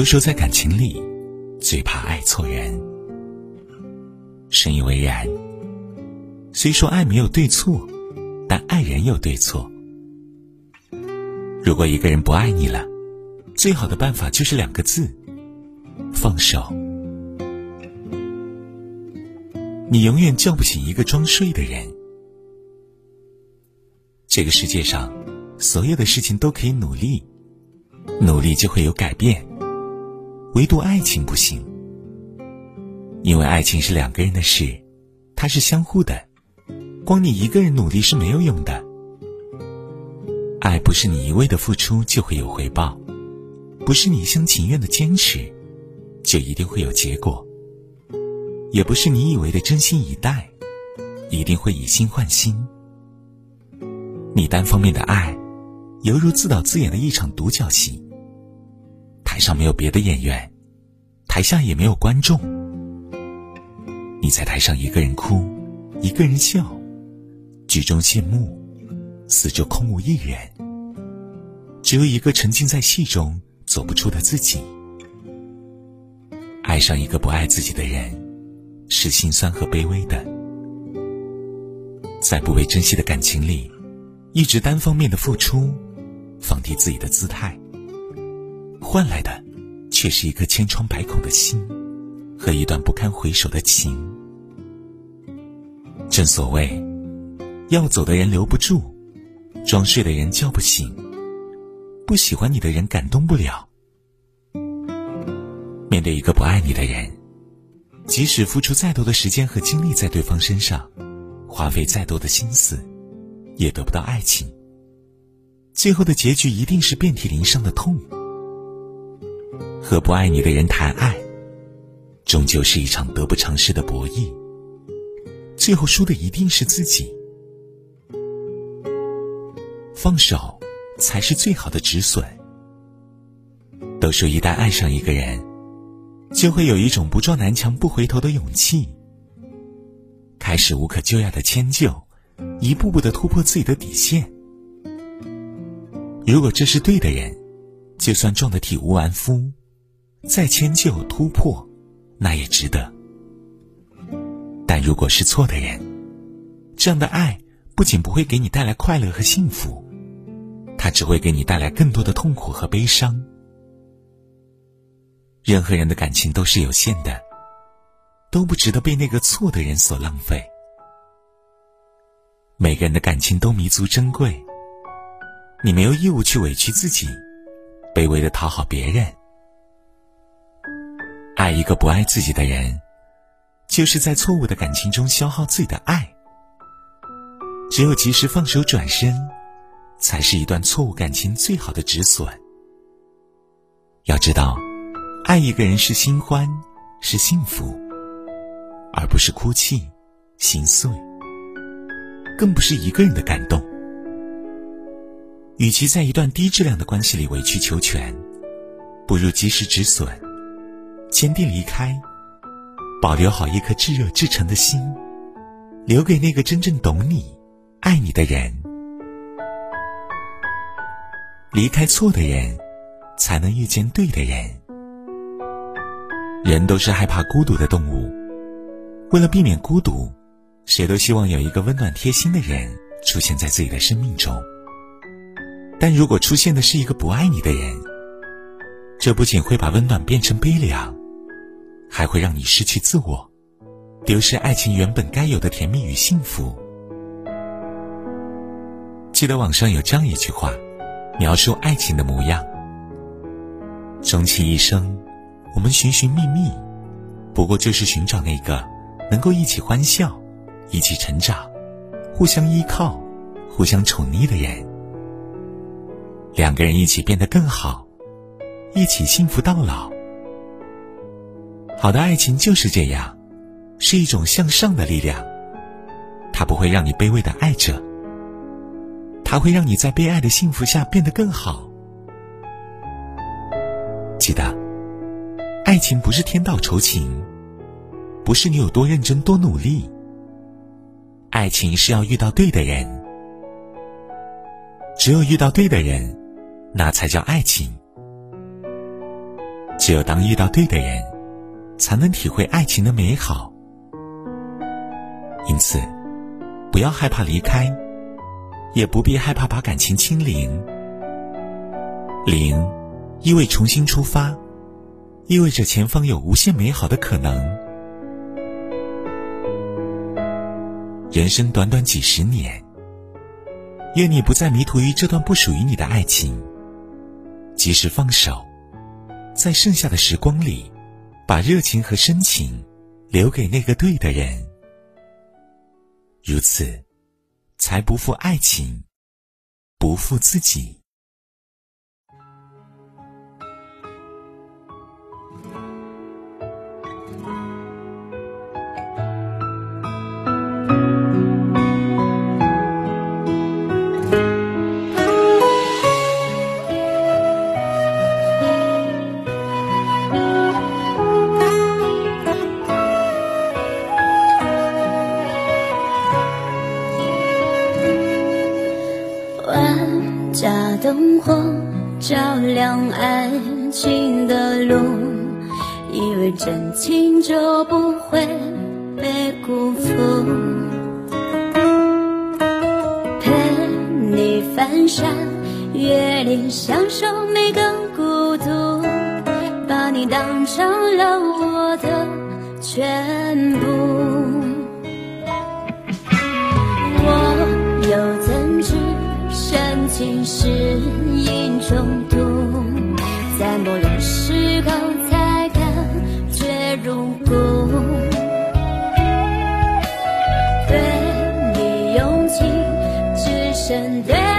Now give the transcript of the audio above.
都说在感情里，最怕爱错人。深以为然。虽说爱没有对错，但爱人有对错。如果一个人不爱你了，最好的办法就是两个字：放手。你永远叫不醒一个装睡的人。这个世界上，所有的事情都可以努力，努力就会有改变，唯独爱情不行。因为爱情是两个人的事，它是相互的，光你一个人努力是没有用的。爱不是你一味的付出就会有回报，不是你一厢情愿的坚持，就一定会有结果。也不是你以为的真心以待，一定会以心换心。你单方面的爱，犹如自导自演的一场独角戏。台上没有别的演员，台下也没有观众。你在台上一个人哭，一个人笑，剧中谢幕，四周空无一人。只有一个沉浸在戏中走不出的自己。爱上一个不爱自己的人。是心酸和卑微的，在不被珍惜的感情里，一直单方面的付出，放低自己的姿态，换来的却是一颗千疮百孔的心和一段不堪回首的情。正所谓，要走的人留不住，装睡的人叫不醒，不喜欢你的人感动不了。面对一个不爱你的人。即使付出再多的时间和精力在对方身上，花费再多的心思，也得不到爱情。最后的结局一定是遍体鳞伤的痛。和不爱你的人谈爱，终究是一场得不偿失的博弈。最后输的一定是自己。放手，才是最好的止损。都说一旦爱上一个人。就会有一种不撞南墙不回头的勇气，开始无可救药的迁就，一步步的突破自己的底线。如果这是对的人，就算撞得体无完肤，再迁就突破，那也值得。但如果是错的人，这样的爱不仅不会给你带来快乐和幸福，它只会给你带来更多的痛苦和悲伤。任何人的感情都是有限的，都不值得被那个错的人所浪费。每个人的感情都弥足珍贵，你没有义务去委屈自己，卑微的讨好别人。爱一个不爱自己的人，就是在错误的感情中消耗自己的爱。只有及时放手转身，才是一段错误感情最好的止损。要知道。爱一个人是新欢，是幸福，而不是哭泣、心碎，更不是一个人的感动。与其在一段低质量的关系里委曲求全，不如及时止损，坚定离开，保留好一颗炙热至诚的心，留给那个真正懂你、爱你的人。离开错的人，才能遇见对的人。人都是害怕孤独的动物，为了避免孤独，谁都希望有一个温暖贴心的人出现在自己的生命中。但如果出现的是一个不爱你的人，这不仅会把温暖变成悲凉，还会让你失去自我，丢失爱情原本该有的甜蜜与幸福。记得网上有这样一句话，描述爱情的模样：终其一生。我们寻寻觅觅，不过就是寻找那个能够一起欢笑、一起成长、互相依靠、互相宠溺的人。两个人一起变得更好，一起幸福到老。好的爱情就是这样，是一种向上的力量。它不会让你卑微的爱着，它会让你在被爱的幸福下变得更好。记得。爱情不是天道酬勤，不是你有多认真多努力。爱情是要遇到对的人，只有遇到对的人，那才叫爱情。只有当遇到对的人，才能体会爱情的美好。因此，不要害怕离开，也不必害怕把感情清零。零，意味重新出发，意味着前方有无限美好的可能。人生短短几十年，愿你不再迷途于这段不属于你的爱情，及时放手。在剩下的时光里，把热情和深情留给那个对的人，如此，才不负爱情，不负自己。家灯火照亮爱情的路，以为真情就不会被辜负。陪你翻山越岭，享受每个孤独，把你当成了我的全部。心事因中毒，在某段时候才感觉入光。对你用情，只剩对。